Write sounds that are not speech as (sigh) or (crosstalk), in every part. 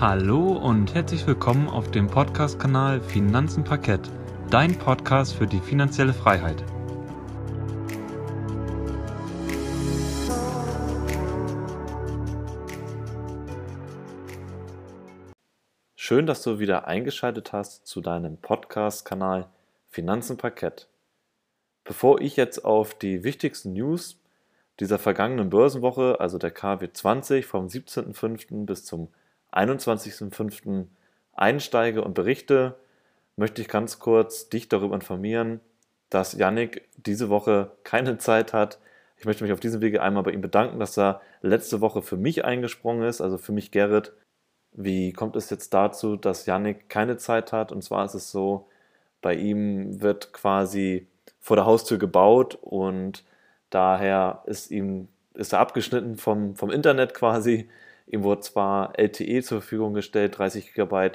Hallo und herzlich willkommen auf dem Podcast-Kanal Finanzen Parkett, dein Podcast für die finanzielle Freiheit. Schön, dass du wieder eingeschaltet hast zu deinem Podcast-Kanal Finanzen Parkett. Bevor ich jetzt auf die wichtigsten News dieser vergangenen Börsenwoche, also der KW 20 vom 17.05. bis zum 21.05. einsteige und berichte, möchte ich ganz kurz dich darüber informieren, dass Yannick diese Woche keine Zeit hat. Ich möchte mich auf diesem Wege einmal bei ihm bedanken, dass er letzte Woche für mich eingesprungen ist, also für mich Gerrit. Wie kommt es jetzt dazu, dass Yannick keine Zeit hat? Und zwar ist es so, bei ihm wird quasi vor der Haustür gebaut und daher ist ihm ist er abgeschnitten vom, vom Internet quasi. Ihm wurde zwar LTE zur Verfügung gestellt, 30 GB,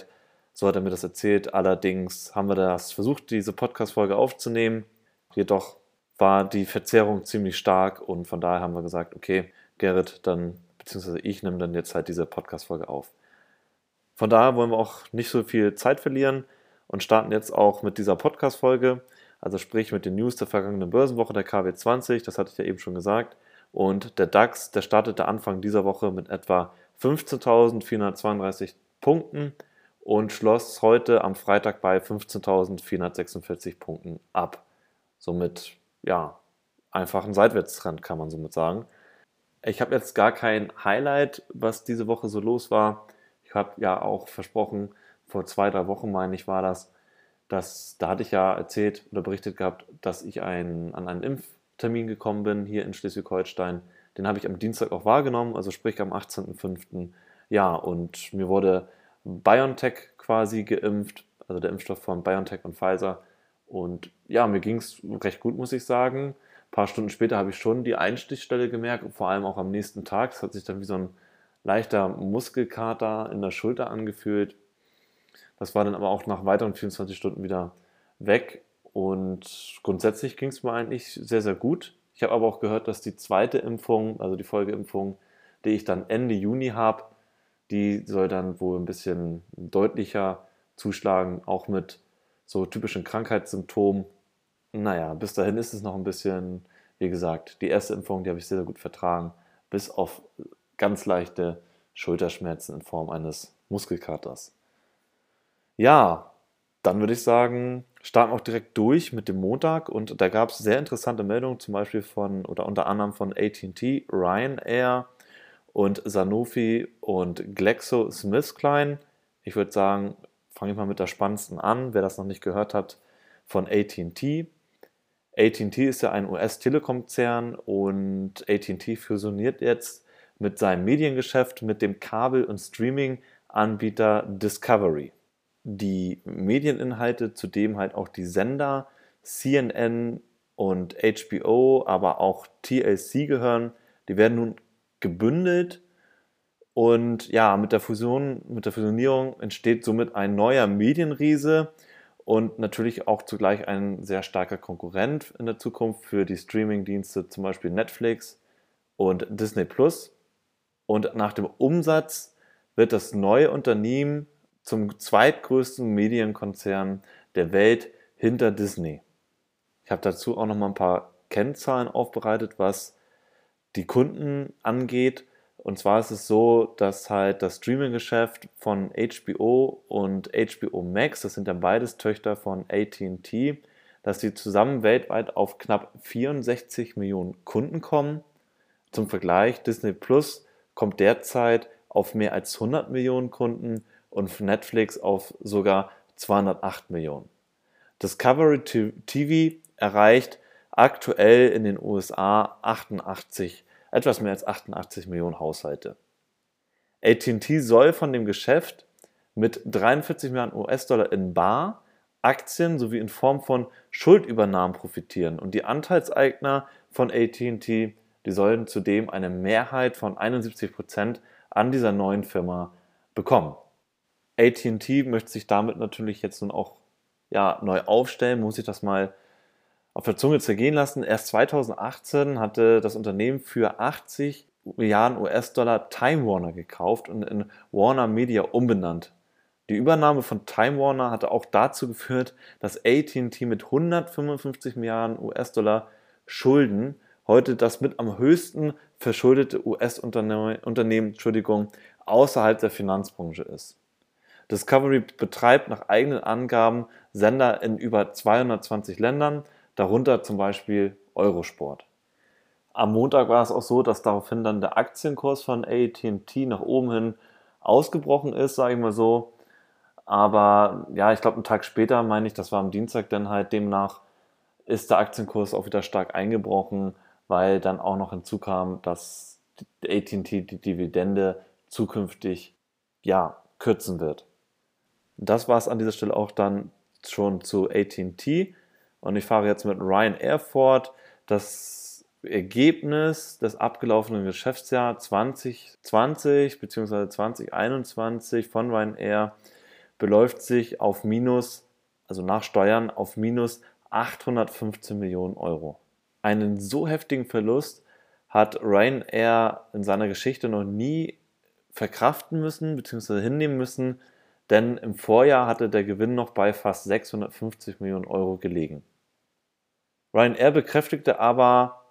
so hat er mir das erzählt. Allerdings haben wir das versucht, diese Podcast-Folge aufzunehmen. Jedoch war die Verzerrung ziemlich stark und von daher haben wir gesagt, okay, Gerrit, dann, beziehungsweise ich nehme dann jetzt halt diese Podcast-Folge auf. Von daher wollen wir auch nicht so viel Zeit verlieren und starten jetzt auch mit dieser Podcast-Folge, also sprich mit den News der vergangenen Börsenwoche der KW 20, das hatte ich ja eben schon gesagt. Und der DAX, der startete Anfang dieser Woche mit etwa 15.432 Punkten und schloss heute am Freitag bei 15.446 Punkten ab. Somit, ja, einfach ein Seitwärtstrend, kann man somit sagen. Ich habe jetzt gar kein Highlight, was diese Woche so los war. Ich habe ja auch versprochen, vor zwei, drei Wochen, meine ich, war das, dass, da hatte ich ja erzählt oder berichtet gehabt, dass ich ein, an einen Impftermin gekommen bin hier in Schleswig-Holstein den habe ich am Dienstag auch wahrgenommen, also sprich am 18.05. Ja, und mir wurde BioNTech quasi geimpft, also der Impfstoff von BioNTech und Pfizer. Und ja, mir ging es recht gut, muss ich sagen. Ein paar Stunden später habe ich schon die Einstichstelle gemerkt, vor allem auch am nächsten Tag. Es hat sich dann wie so ein leichter Muskelkater in der Schulter angefühlt. Das war dann aber auch nach weiteren 24 Stunden wieder weg. Und grundsätzlich ging es mir eigentlich sehr, sehr gut. Ich habe aber auch gehört, dass die zweite Impfung, also die Folgeimpfung, die ich dann Ende Juni habe, die soll dann wohl ein bisschen deutlicher zuschlagen, auch mit so typischen Krankheitssymptomen. Naja, bis dahin ist es noch ein bisschen, wie gesagt, die erste Impfung, die habe ich sehr, sehr gut vertragen, bis auf ganz leichte Schulterschmerzen in Form eines Muskelkaters. Ja, dann würde ich sagen, starten auch direkt durch mit dem Montag und da gab es sehr interessante Meldungen, zum Beispiel von oder unter anderem von ATT, Ryanair und Sanofi und GlaxoSmithKline. Ich würde sagen, fange ich mal mit der spannendsten an, wer das noch nicht gehört hat, von ATT. ATT ist ja ein US-Telekonzern und ATT fusioniert jetzt mit seinem Mediengeschäft mit dem Kabel- und Streaming-Anbieter Discovery die Medieninhalte, zudem halt auch die Sender, CNN und HBO, aber auch TLC gehören, die werden nun gebündelt und ja, mit der Fusion, mit der Fusionierung entsteht somit ein neuer Medienriese und natürlich auch zugleich ein sehr starker Konkurrent in der Zukunft für die Streamingdienste, zum Beispiel Netflix und Disney Plus. Und nach dem Umsatz wird das neue Unternehmen zum zweitgrößten Medienkonzern der Welt hinter Disney. Ich habe dazu auch noch mal ein paar Kennzahlen aufbereitet, was die Kunden angeht. Und zwar ist es so, dass halt das Streaming-Geschäft von HBO und HBO Max, das sind ja beides Töchter von AT&T, dass sie zusammen weltweit auf knapp 64 Millionen Kunden kommen. Zum Vergleich, Disney Plus kommt derzeit auf mehr als 100 Millionen Kunden und Netflix auf sogar 208 Millionen. Discovery TV erreicht aktuell in den USA 88, etwas mehr als 88 Millionen Haushalte. AT&T soll von dem Geschäft mit 43 Milliarden US-Dollar in Bar, Aktien sowie in Form von Schuldübernahmen profitieren und die Anteilseigner von AT&T, die sollen zudem eine Mehrheit von 71 Prozent an dieser neuen Firma bekommen. ATT möchte sich damit natürlich jetzt nun auch ja, neu aufstellen, muss ich das mal auf der Zunge zergehen lassen. Erst 2018 hatte das Unternehmen für 80 Milliarden US-Dollar Time Warner gekauft und in Warner Media umbenannt. Die Übernahme von Time Warner hatte auch dazu geführt, dass AT&T mit 155 Milliarden US-Dollar Schulden heute das mit am höchsten verschuldete US-Unternehmen außerhalb der Finanzbranche ist. Discovery betreibt nach eigenen Angaben Sender in über 220 Ländern, darunter zum Beispiel Eurosport. Am Montag war es auch so, dass daraufhin dann der Aktienkurs von ATT nach oben hin ausgebrochen ist, sage ich mal so. Aber ja, ich glaube, einen Tag später, meine ich, das war am Dienstag, dann halt demnach ist der Aktienkurs auch wieder stark eingebrochen, weil dann auch noch hinzukam, dass ATT die Dividende zukünftig ja, kürzen wird. Das war es an dieser Stelle auch dann schon zu ATT. Und ich fahre jetzt mit Ryanair fort. Das Ergebnis des abgelaufenen Geschäftsjahres 2020 bzw. 2021 von Ryanair beläuft sich auf minus, also nach Steuern, auf minus 815 Millionen Euro. Einen so heftigen Verlust hat Ryanair in seiner Geschichte noch nie verkraften müssen bzw. hinnehmen müssen, denn im Vorjahr hatte der Gewinn noch bei fast 650 Millionen Euro gelegen. Ryanair bekräftigte aber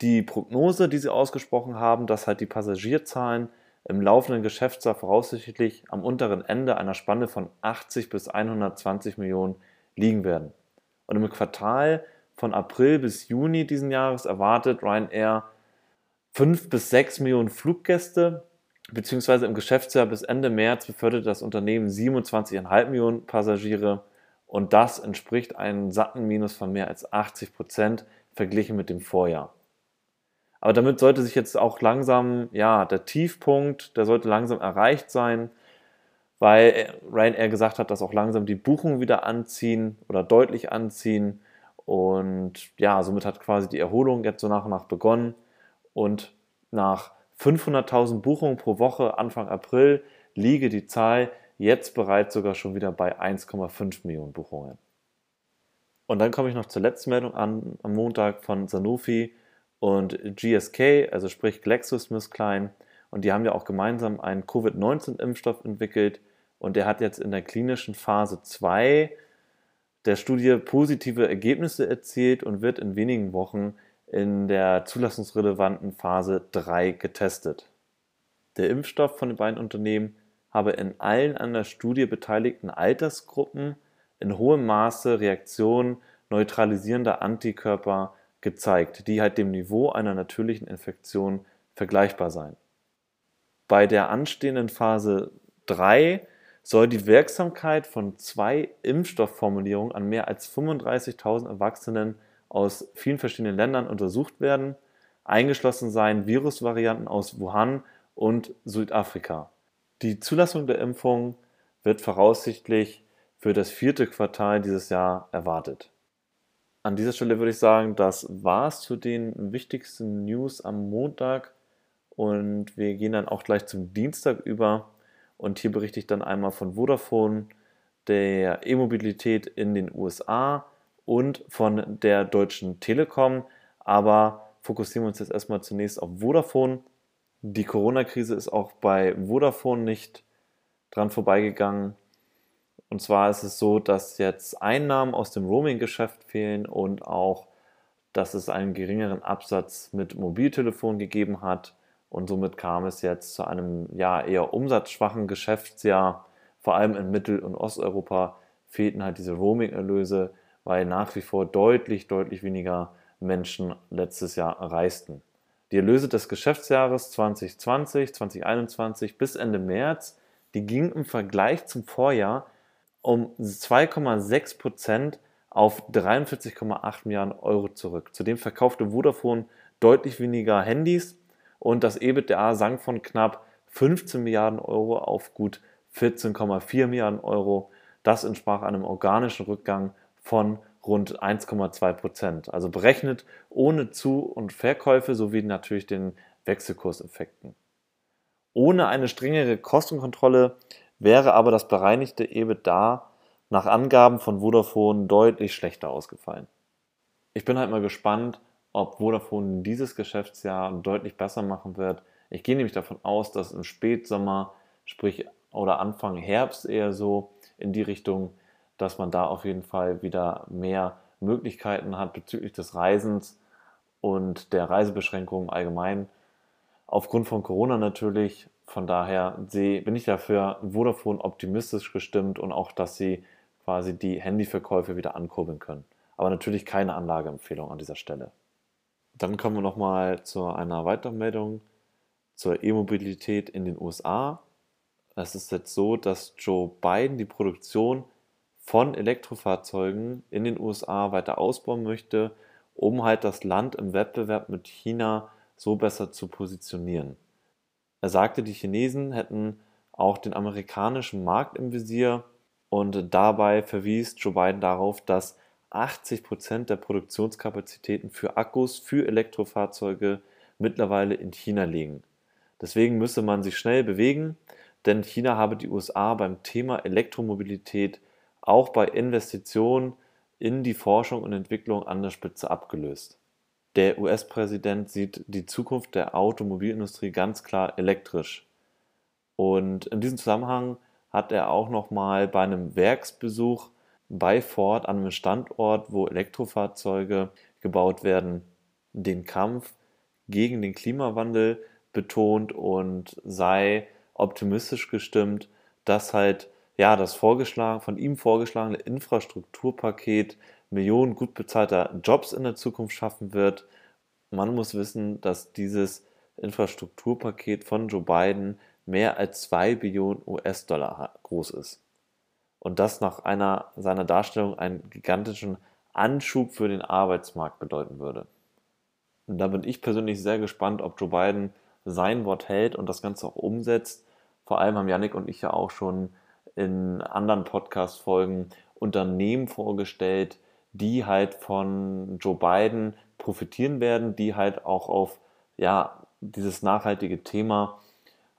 die Prognose, die sie ausgesprochen haben, dass halt die Passagierzahlen im laufenden Geschäftsjahr voraussichtlich am unteren Ende einer Spanne von 80 bis 120 Millionen liegen werden. Und im Quartal von April bis Juni diesen Jahres erwartet Ryanair 5 bis 6 Millionen Fluggäste beziehungsweise im Geschäftsjahr bis Ende März beförderte das Unternehmen 27,5 Millionen Passagiere und das entspricht einem satten Minus von mehr als 80 Prozent verglichen mit dem Vorjahr. Aber damit sollte sich jetzt auch langsam, ja, der Tiefpunkt, der sollte langsam erreicht sein, weil Ryanair gesagt hat, dass auch langsam die Buchungen wieder anziehen oder deutlich anziehen. Und ja, somit hat quasi die Erholung jetzt so nach und nach begonnen. Und nach 500.000 Buchungen pro Woche Anfang April liege die Zahl jetzt bereits sogar schon wieder bei 1,5 Millionen Buchungen. Und dann komme ich noch zur letzten Meldung an, am Montag von Sanofi und GSK, also sprich GlaxoSmithKline. Und die haben ja auch gemeinsam einen Covid-19-Impfstoff entwickelt und der hat jetzt in der klinischen Phase 2 der Studie positive Ergebnisse erzielt und wird in wenigen Wochen in der zulassungsrelevanten Phase 3 getestet. Der Impfstoff von den beiden Unternehmen habe in allen an der Studie beteiligten Altersgruppen in hohem Maße Reaktionen neutralisierender Antikörper gezeigt, die halt dem Niveau einer natürlichen Infektion vergleichbar seien. Bei der anstehenden Phase 3 soll die Wirksamkeit von zwei Impfstoffformulierungen an mehr als 35.000 Erwachsenen aus vielen verschiedenen Ländern untersucht werden. Eingeschlossen seien Virusvarianten aus Wuhan und Südafrika. Die Zulassung der Impfung wird voraussichtlich für das vierte Quartal dieses Jahr erwartet. An dieser Stelle würde ich sagen, das war es zu den wichtigsten News am Montag und wir gehen dann auch gleich zum Dienstag über und hier berichte ich dann einmal von Vodafone, der E-Mobilität in den USA, und von der Deutschen Telekom. Aber fokussieren wir uns jetzt erstmal zunächst auf Vodafone. Die Corona-Krise ist auch bei Vodafone nicht dran vorbeigegangen. Und zwar ist es so, dass jetzt Einnahmen aus dem Roaming-Geschäft fehlen und auch, dass es einen geringeren Absatz mit Mobiltelefon gegeben hat. Und somit kam es jetzt zu einem ja, eher umsatzschwachen Geschäftsjahr. Vor allem in Mittel- und Osteuropa fehlten halt diese Roaming-Erlöse weil nach wie vor deutlich, deutlich weniger Menschen letztes Jahr reisten. Die Erlöse des Geschäftsjahres 2020, 2021 bis Ende März, die gingen im Vergleich zum Vorjahr um 2,6 Prozent auf 43,8 Milliarden Euro zurück. Zudem verkaufte Vodafone deutlich weniger Handys und das EBITDA sank von knapp 15 Milliarden Euro auf gut 14,4 Milliarden Euro. Das entsprach einem organischen Rückgang von rund 1,2 Prozent. Also berechnet ohne Zu- und Verkäufe sowie natürlich den Wechselkurseffekten. Ohne eine strengere Kostenkontrolle wäre aber das bereinigte EBITDA nach Angaben von Vodafone deutlich schlechter ausgefallen. Ich bin halt mal gespannt, ob Vodafone dieses Geschäftsjahr deutlich besser machen wird. Ich gehe nämlich davon aus, dass im Spätsommer, sprich oder Anfang Herbst eher so in die Richtung, dass man da auf jeden Fall wieder mehr Möglichkeiten hat bezüglich des Reisens und der Reisebeschränkungen allgemein. Aufgrund von Corona natürlich. Von daher bin ich dafür Vodafone optimistisch gestimmt und auch, dass sie quasi die Handyverkäufe wieder ankurbeln können. Aber natürlich keine Anlageempfehlung an dieser Stelle. Dann kommen wir nochmal zu einer weiteren Meldung zur E-Mobilität in den USA. Es ist jetzt so, dass Joe Biden die Produktion von Elektrofahrzeugen in den USA weiter ausbauen möchte, um halt das Land im Wettbewerb mit China so besser zu positionieren. Er sagte, die Chinesen hätten auch den amerikanischen Markt im Visier und dabei verwies Joe Biden darauf, dass 80 Prozent der Produktionskapazitäten für Akkus für Elektrofahrzeuge mittlerweile in China liegen. Deswegen müsse man sich schnell bewegen, denn China habe die USA beim Thema Elektromobilität auch bei Investitionen in die Forschung und Entwicklung an der Spitze abgelöst. Der US-Präsident sieht die Zukunft der Automobilindustrie ganz klar elektrisch. Und in diesem Zusammenhang hat er auch nochmal bei einem Werksbesuch bei Ford an einem Standort, wo Elektrofahrzeuge gebaut werden, den Kampf gegen den Klimawandel betont und sei optimistisch gestimmt, dass halt ja das vorgeschlagen, von ihm vorgeschlagene Infrastrukturpaket Millionen gut bezahlter Jobs in der Zukunft schaffen wird. Man muss wissen, dass dieses Infrastrukturpaket von Joe Biden mehr als 2 Billionen US-Dollar groß ist und das nach einer seiner Darstellung einen gigantischen Anschub für den Arbeitsmarkt bedeuten würde. Und da bin ich persönlich sehr gespannt, ob Joe Biden sein Wort hält und das Ganze auch umsetzt. Vor allem haben Yannick und ich ja auch schon in anderen Podcast-Folgen Unternehmen vorgestellt, die halt von Joe Biden profitieren werden, die halt auch auf ja, dieses nachhaltige Thema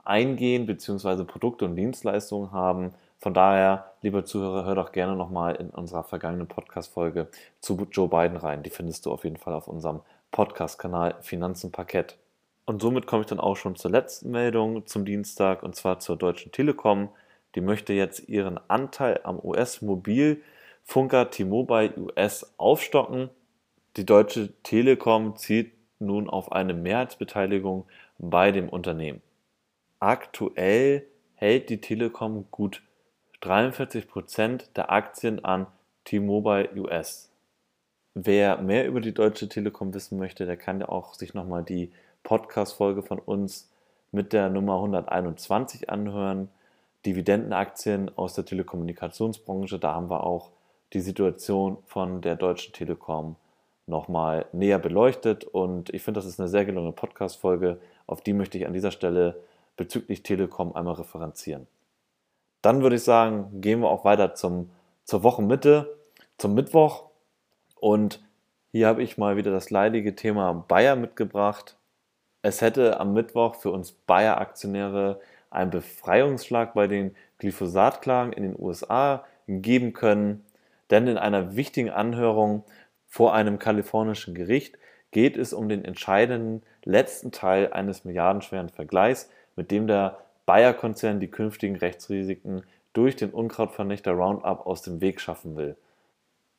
eingehen, beziehungsweise Produkte und Dienstleistungen haben, von daher, lieber Zuhörer, hör doch gerne nochmal in unserer vergangenen Podcast-Folge zu Joe Biden rein. Die findest du auf jeden Fall auf unserem Podcast-Kanal Finanzen Parkett. Und somit komme ich dann auch schon zur letzten Meldung zum Dienstag und zwar zur Deutschen Telekom. Die möchte jetzt ihren Anteil am US-Mobilfunker T-Mobile US aufstocken. Die Deutsche Telekom zielt nun auf eine Mehrheitsbeteiligung bei dem Unternehmen. Aktuell hält die Telekom gut 43% der Aktien an T-Mobile US. Wer mehr über die Deutsche Telekom wissen möchte, der kann ja auch sich nochmal die Podcast-Folge von uns mit der Nummer 121 anhören. Dividendenaktien aus der Telekommunikationsbranche, da haben wir auch die Situation von der Deutschen Telekom nochmal näher beleuchtet und ich finde, das ist eine sehr gelungene Podcast-Folge, auf die möchte ich an dieser Stelle bezüglich Telekom einmal referenzieren. Dann würde ich sagen, gehen wir auch weiter zum, zur Wochenmitte, zum Mittwoch. Und hier habe ich mal wieder das leidige Thema Bayer mitgebracht. Es hätte am Mittwoch für uns Bayer-Aktionäre einen Befreiungsschlag bei den Glyphosat-Klagen in den USA geben können, denn in einer wichtigen Anhörung vor einem kalifornischen Gericht geht es um den entscheidenden letzten Teil eines milliardenschweren Vergleichs, mit dem der Bayer-Konzern die künftigen Rechtsrisiken durch den Unkrautvernichter Roundup aus dem Weg schaffen will.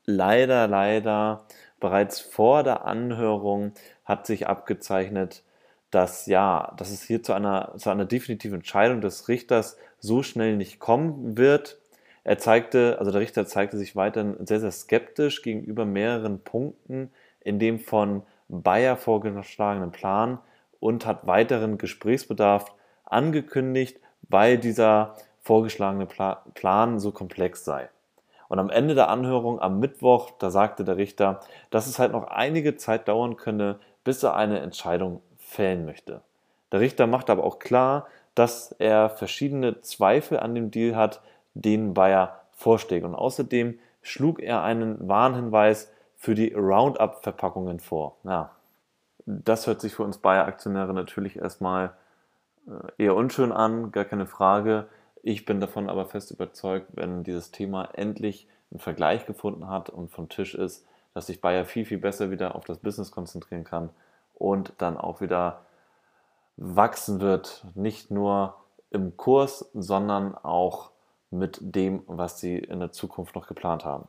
Leider, leider, bereits vor der Anhörung hat sich abgezeichnet, dass ja, dass es hier zu einer, zu einer definitiven Entscheidung des Richters so schnell nicht kommen wird. Er zeigte, also der Richter zeigte sich weiterhin sehr, sehr skeptisch gegenüber mehreren Punkten in dem von Bayer vorgeschlagenen Plan und hat weiteren Gesprächsbedarf angekündigt, weil dieser vorgeschlagene Pla Plan so komplex sei. Und am Ende der Anhörung am Mittwoch, da sagte der Richter, dass es halt noch einige Zeit dauern könne, bis er eine Entscheidung fällen möchte. Der Richter macht aber auch klar, dass er verschiedene Zweifel an dem Deal hat, den Bayer vorschlägt. Und außerdem schlug er einen Warnhinweis für die Roundup-Verpackungen vor. Ja, das hört sich für uns Bayer-Aktionäre natürlich erstmal äh, eher unschön an, gar keine Frage. Ich bin davon aber fest überzeugt, wenn dieses Thema endlich einen Vergleich gefunden hat und vom Tisch ist, dass sich Bayer viel, viel besser wieder auf das Business konzentrieren kann und dann auch wieder wachsen wird, nicht nur im Kurs, sondern auch mit dem, was sie in der Zukunft noch geplant haben.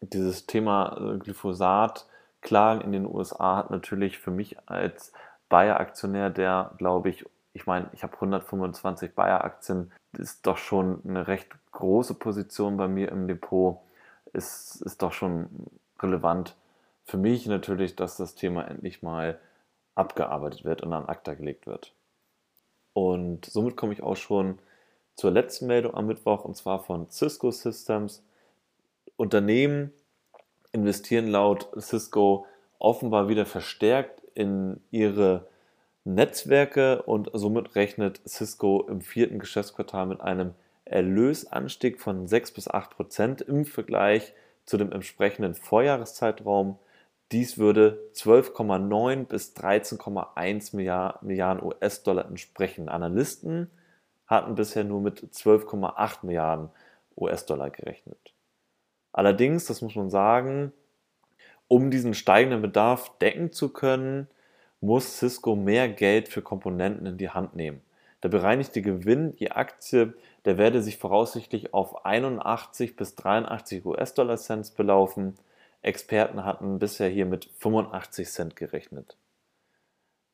Dieses Thema äh, Glyphosat, Klagen in den USA hat natürlich für mich als Bayer-Aktionär, der, glaube ich, ich meine, ich habe 125 Bayer-Aktien, ist doch schon eine recht große Position bei mir im Depot, ist, ist doch schon relevant für mich natürlich, dass das Thema endlich mal abgearbeitet wird und an ACTA gelegt wird. Und somit komme ich auch schon zur letzten Meldung am Mittwoch und zwar von Cisco Systems. Unternehmen investieren laut Cisco offenbar wieder verstärkt in ihre Netzwerke und somit rechnet Cisco im vierten Geschäftsquartal mit einem Erlösanstieg von 6 bis 8 Prozent im Vergleich zu dem entsprechenden Vorjahreszeitraum. Dies würde 12,9 bis 13,1 Milliarden US-Dollar entsprechen. Analysten hatten bisher nur mit 12,8 Milliarden US-Dollar gerechnet. Allerdings, das muss man sagen, um diesen steigenden Bedarf decken zu können, muss Cisco mehr Geld für Komponenten in die Hand nehmen. Der bereinigte Gewinn je Aktie, der werde sich voraussichtlich auf 81 bis 83 US-Dollar Cent belaufen. Experten hatten bisher hier mit 85 Cent gerechnet.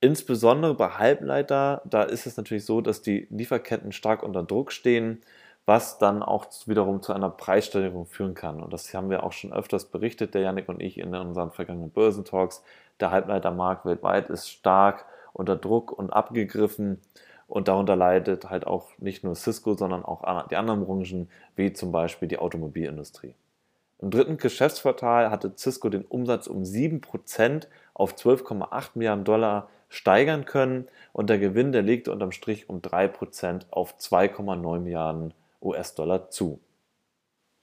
Insbesondere bei Halbleiter, da ist es natürlich so, dass die Lieferketten stark unter Druck stehen, was dann auch wiederum zu einer Preissteigerung führen kann. Und das haben wir auch schon öfters berichtet, der Janik und ich in unseren vergangenen Börsentalks. Der Halbleitermarkt weltweit ist stark unter Druck und abgegriffen. Und darunter leidet halt auch nicht nur Cisco, sondern auch die anderen Branchen, wie zum Beispiel die Automobilindustrie. Im dritten Geschäftsquartal hatte Cisco den Umsatz um 7% auf 12,8 Milliarden Dollar steigern können und der Gewinn, der legte unterm Strich um 3% auf 2,9 Milliarden US-Dollar zu.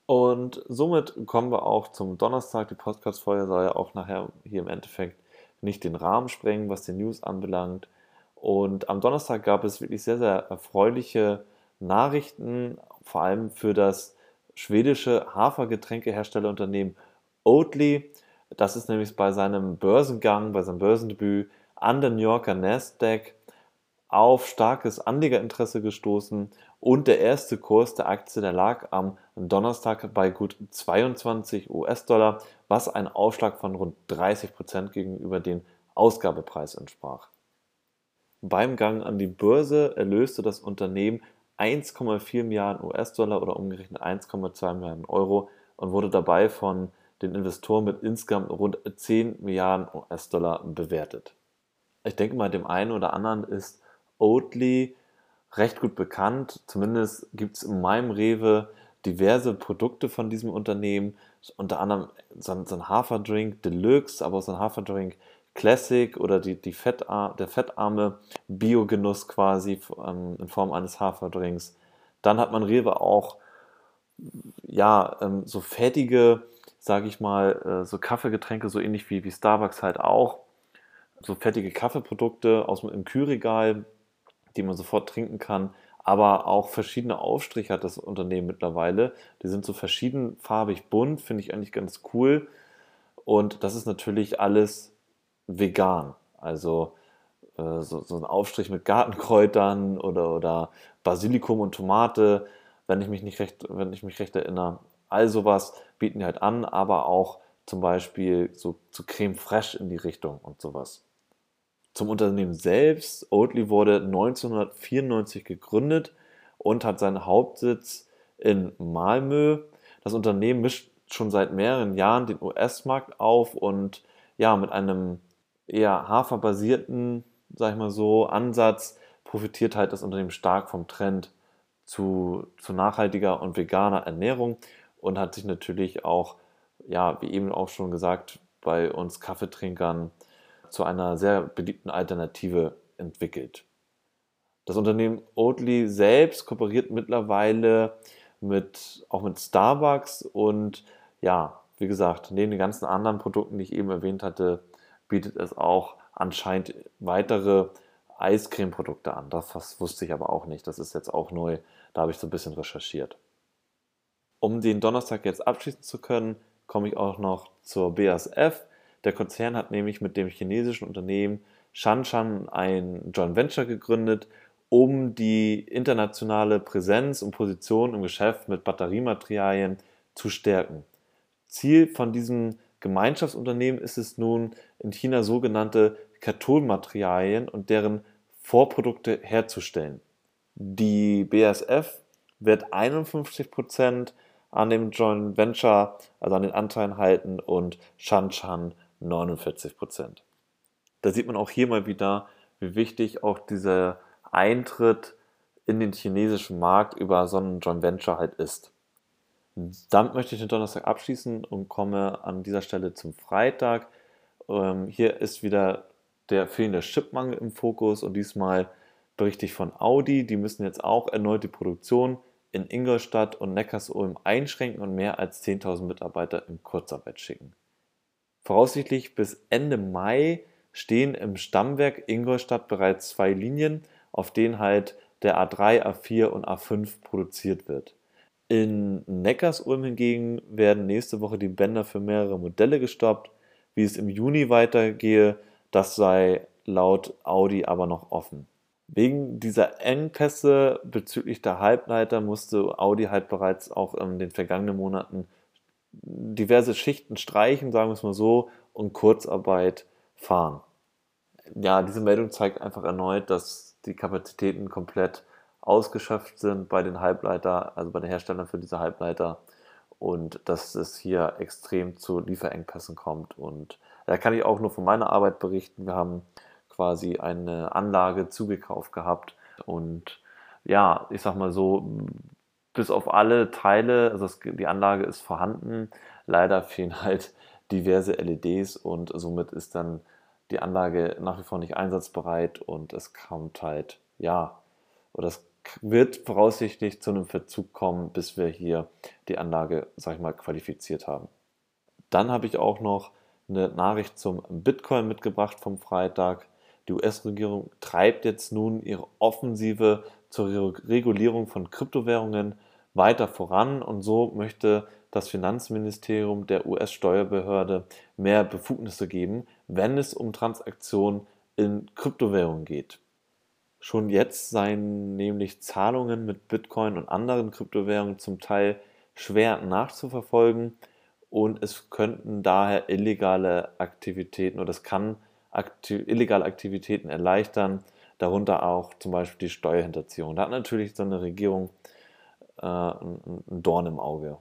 Und somit kommen wir auch zum Donnerstag. Die Podcast-Folge soll ja auch nachher hier im Endeffekt nicht den Rahmen sprengen, was die News anbelangt. Und am Donnerstag gab es wirklich sehr, sehr erfreuliche Nachrichten, vor allem für das schwedische Hafergetränkeherstellerunternehmen Oatly. Das ist nämlich bei seinem Börsengang, bei seinem Börsendebüt an der New Yorker Nasdaq auf starkes Anlegerinteresse gestoßen und der erste Kurs der Aktie, der lag am Donnerstag bei gut 22 US-Dollar, was ein Aufschlag von rund 30 Prozent gegenüber dem Ausgabepreis entsprach. Beim Gang an die Börse erlöste das Unternehmen 1,4 Milliarden US-Dollar oder umgerechnet 1,2 Milliarden Euro und wurde dabei von den Investoren mit insgesamt rund 10 Milliarden US-Dollar bewertet. Ich denke mal, dem einen oder anderen ist Oatly recht gut bekannt. Zumindest gibt es in meinem Rewe diverse Produkte von diesem Unternehmen. Unter anderem so ein, Haferdrink Deluxe, aber auch so ein Haferdrink Classic oder die, die Fettar der fettarme Biogenuss quasi ähm, in Form eines Haferdrinks. Dann hat man Rewe auch ja, ähm, so fettige, sage ich mal, äh, so Kaffeegetränke, so ähnlich wie, wie Starbucks halt auch. So fettige Kaffeeprodukte aus dem Kühlregal, die man sofort trinken kann. Aber auch verschiedene Aufstriche hat das Unternehmen mittlerweile. Die sind so verschiedenfarbig bunt, finde ich eigentlich ganz cool. Und das ist natürlich alles vegan. Also äh, so, so, ein Aufstrich mit Gartenkräutern oder, oder Basilikum und Tomate, wenn ich mich nicht recht, wenn ich mich recht erinnere. All sowas bieten die halt an, aber auch zum Beispiel so, so Creme Fraiche in die Richtung und sowas. Zum Unternehmen selbst. Oatly wurde 1994 gegründet und hat seinen Hauptsitz in Malmö. Das Unternehmen mischt schon seit mehreren Jahren den US-Markt auf und ja, mit einem eher haferbasierten, sag ich mal so, Ansatz profitiert halt das Unternehmen stark vom Trend zu, zu nachhaltiger und veganer Ernährung und hat sich natürlich auch, ja, wie eben auch schon gesagt, bei uns Kaffeetrinkern zu einer sehr beliebten Alternative entwickelt. Das Unternehmen Oatly selbst kooperiert mittlerweile mit, auch mit Starbucks und ja, wie gesagt, neben den ganzen anderen Produkten, die ich eben erwähnt hatte, bietet es auch anscheinend weitere Eiscreme-Produkte an. Das, das wusste ich aber auch nicht. Das ist jetzt auch neu. Da habe ich so ein bisschen recherchiert. Um den Donnerstag jetzt abschließen zu können, komme ich auch noch zur BASF. Der Konzern hat nämlich mit dem chinesischen Unternehmen Shanshan ein Joint Venture gegründet, um die internationale Präsenz und Position im Geschäft mit Batteriematerialien zu stärken. Ziel von diesem Gemeinschaftsunternehmen ist es nun, in China sogenannte Kathodenmaterialien und deren Vorprodukte herzustellen. Die BASF wird 51% an dem Joint Venture, also an den Anteilen halten und Shanshan 49%. Da sieht man auch hier mal wieder, wie wichtig auch dieser Eintritt in den chinesischen Markt über so einen Joint Venture halt ist. Damit möchte ich den Donnerstag abschließen und komme an dieser Stelle zum Freitag. Ähm, hier ist wieder der fehlende Chipmangel im Fokus und diesmal berichte ich von Audi. Die müssen jetzt auch erneut die Produktion in Ingolstadt und Neckarsulm einschränken und mehr als 10.000 Mitarbeiter in Kurzarbeit schicken. Voraussichtlich bis Ende Mai stehen im Stammwerk Ingolstadt bereits zwei Linien, auf denen halt der A3, A4 und A5 produziert wird. In Neckarsulm hingegen werden nächste Woche die Bänder für mehrere Modelle gestoppt. Wie es im Juni weitergehe, das sei laut Audi aber noch offen. Wegen dieser Engpässe bezüglich der Halbleiter musste Audi halt bereits auch in den vergangenen Monaten diverse Schichten streichen, sagen wir es mal so, und Kurzarbeit fahren. Ja, diese Meldung zeigt einfach erneut, dass die Kapazitäten komplett ausgeschöpft sind bei den Halbleiter, also bei den Herstellern für diese Halbleiter und dass es hier extrem zu Lieferengpässen kommt. Und da kann ich auch nur von meiner Arbeit berichten. Wir haben quasi eine Anlage zugekauft gehabt und ja, ich sag mal so, bis auf alle Teile, also das, die Anlage ist vorhanden, leider fehlen (laughs) halt diverse LEDs und somit ist dann die Anlage nach wie vor nicht einsatzbereit und es kommt halt, ja, oder es wird voraussichtlich zu einem Verzug kommen, bis wir hier die Anlage, sag ich mal, qualifiziert haben. Dann habe ich auch noch eine Nachricht zum Bitcoin mitgebracht vom Freitag. Die US-Regierung treibt jetzt nun ihre Offensive zur Regulierung von Kryptowährungen weiter voran und so möchte das Finanzministerium der US-Steuerbehörde mehr Befugnisse geben, wenn es um Transaktionen in Kryptowährungen geht. Schon jetzt seien nämlich Zahlungen mit Bitcoin und anderen Kryptowährungen zum Teil schwer nachzuverfolgen und es könnten daher illegale Aktivitäten oder es kann aktiv illegale Aktivitäten erleichtern, darunter auch zum Beispiel die Steuerhinterziehung. Da hat natürlich so eine Regierung äh, ein Dorn im Auge.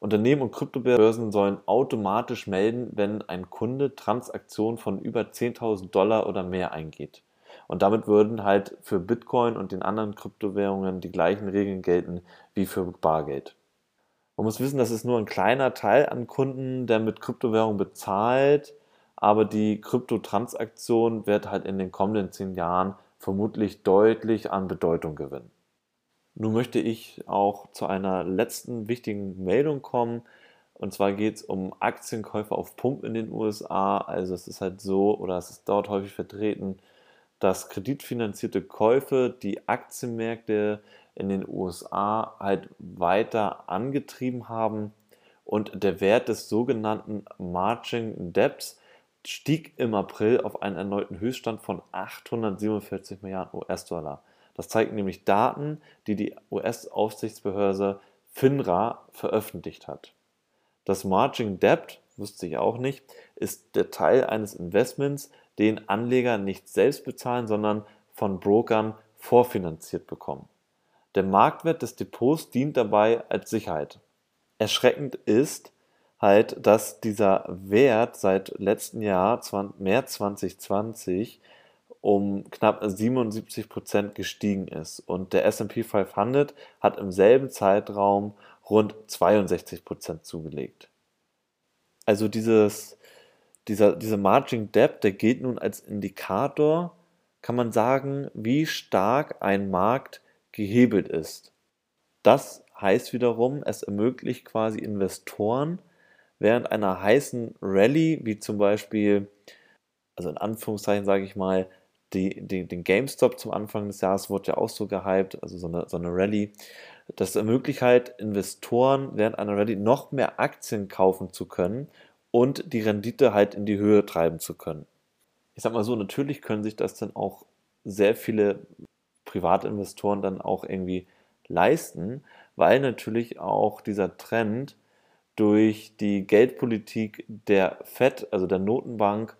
Unternehmen und Kryptobörsen sollen automatisch melden, wenn ein Kunde Transaktionen von über 10.000 Dollar oder mehr eingeht. Und damit würden halt für Bitcoin und den anderen Kryptowährungen die gleichen Regeln gelten wie für Bargeld. Man muss wissen, das ist nur ein kleiner Teil an Kunden, der mit Kryptowährung bezahlt, aber die Kryptotransaktion wird halt in den kommenden zehn Jahren vermutlich deutlich an Bedeutung gewinnen. Nun möchte ich auch zu einer letzten wichtigen Meldung kommen. Und zwar geht es um Aktienkäufe auf Pump in den USA. Also es ist halt so, oder es ist dort häufig vertreten, dass kreditfinanzierte Käufe die Aktienmärkte in den USA halt weiter angetrieben haben und der Wert des sogenannten Margin Debts stieg im April auf einen erneuten Höchststand von 847 Milliarden US-Dollar. Das zeigen nämlich Daten, die die US-Aufsichtsbehörde FINRA veröffentlicht hat. Das Margin Debt, wusste ich auch nicht, ist der Teil eines Investments, den Anleger nicht selbst bezahlen, sondern von Brokern vorfinanziert bekommen. Der Marktwert des Depots dient dabei als Sicherheit. Erschreckend ist halt, dass dieser Wert seit letztem Jahr, März 2020, um knapp 77 Prozent gestiegen ist. Und der SP 500 hat im selben Zeitraum rund 62 Prozent zugelegt. Also dieses, dieser, dieser Margin Debt, der gilt nun als Indikator, kann man sagen, wie stark ein Markt gehebelt ist. Das heißt wiederum, es ermöglicht quasi Investoren während einer heißen Rallye, wie zum Beispiel, also in Anführungszeichen sage ich mal, die, die, den GameStop zum Anfang des Jahres wurde ja auch so gehypt, also so eine, so eine Rallye. Das ermöglicht halt Investoren während einer Rallye noch mehr Aktien kaufen zu können und die Rendite halt in die Höhe treiben zu können. Ich sag mal so, natürlich können sich das dann auch sehr viele Privatinvestoren dann auch irgendwie leisten, weil natürlich auch dieser Trend durch die Geldpolitik der Fed, also der Notenbank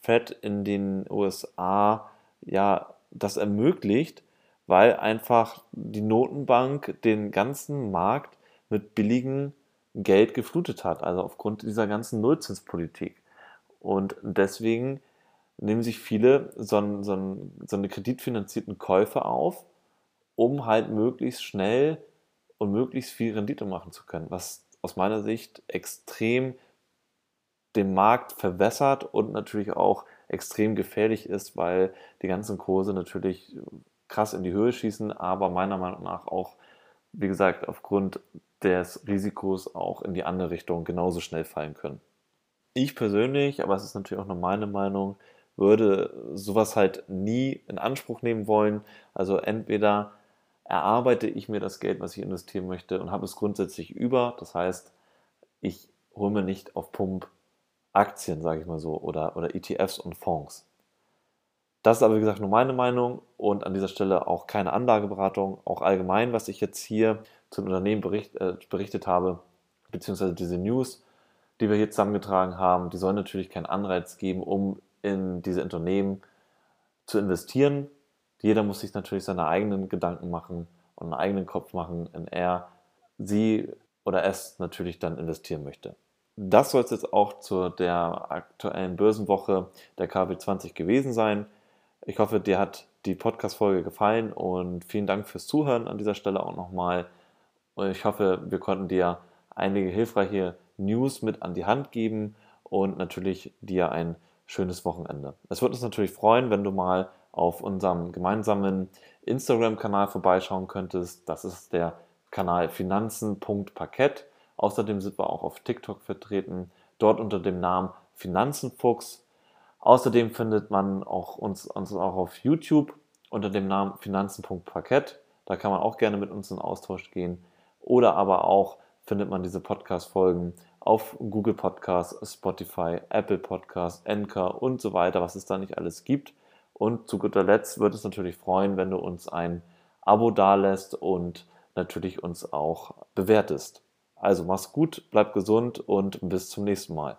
Fed in den USA, ja, das ermöglicht, weil einfach die Notenbank den ganzen Markt mit billigem Geld geflutet hat, also aufgrund dieser ganzen Nullzinspolitik. Und deswegen nehmen sich viele so, so, so eine kreditfinanzierten Käufe auf, um halt möglichst schnell und möglichst viel Rendite machen zu können, was aus meiner Sicht extrem den Markt verwässert und natürlich auch extrem gefährlich ist, weil die ganzen Kurse natürlich krass in die Höhe schießen, aber meiner Meinung nach auch, wie gesagt, aufgrund des Risikos auch in die andere Richtung genauso schnell fallen können. Ich persönlich, aber es ist natürlich auch nur meine Meinung, würde sowas halt nie in Anspruch nehmen wollen. Also entweder erarbeite ich mir das Geld, was ich investieren möchte und habe es grundsätzlich über. Das heißt, ich hole mir nicht auf Pump Aktien, sage ich mal so, oder, oder ETFs und Fonds. Das ist aber, wie gesagt, nur meine Meinung und an dieser Stelle auch keine Anlageberatung. Auch allgemein, was ich jetzt hier zum Unternehmen bericht, äh, berichtet habe, beziehungsweise diese News, die wir hier zusammengetragen haben, die sollen natürlich keinen Anreiz geben, um in diese Unternehmen zu investieren. Jeder muss sich natürlich seine eigenen Gedanken machen und einen eigenen Kopf machen, in er, sie oder es natürlich dann investieren möchte. Das soll es jetzt auch zu der aktuellen Börsenwoche der KW20 gewesen sein. Ich hoffe, dir hat die Podcast-Folge gefallen und vielen Dank fürs Zuhören an dieser Stelle auch nochmal. Ich hoffe, wir konnten dir einige hilfreiche News mit an die Hand geben und natürlich dir ein schönes Wochenende. Es würde uns natürlich freuen, wenn du mal auf unserem gemeinsamen Instagram-Kanal vorbeischauen könntest. Das ist der Kanal finanzen.parkett. Außerdem sind wir auch auf TikTok vertreten, dort unter dem Namen Finanzenfuchs. Außerdem findet man auch uns, uns auch auf YouTube unter dem Namen Finanzen.parkett. Da kann man auch gerne mit uns in Austausch gehen. Oder aber auch findet man diese Podcast-Folgen auf Google Podcasts, Spotify, Apple Podcasts, Anchor und so weiter, was es da nicht alles gibt. Und zu guter Letzt würde es natürlich freuen, wenn du uns ein Abo dalässt und natürlich uns auch bewertest. Also mach's gut, bleib gesund und bis zum nächsten Mal.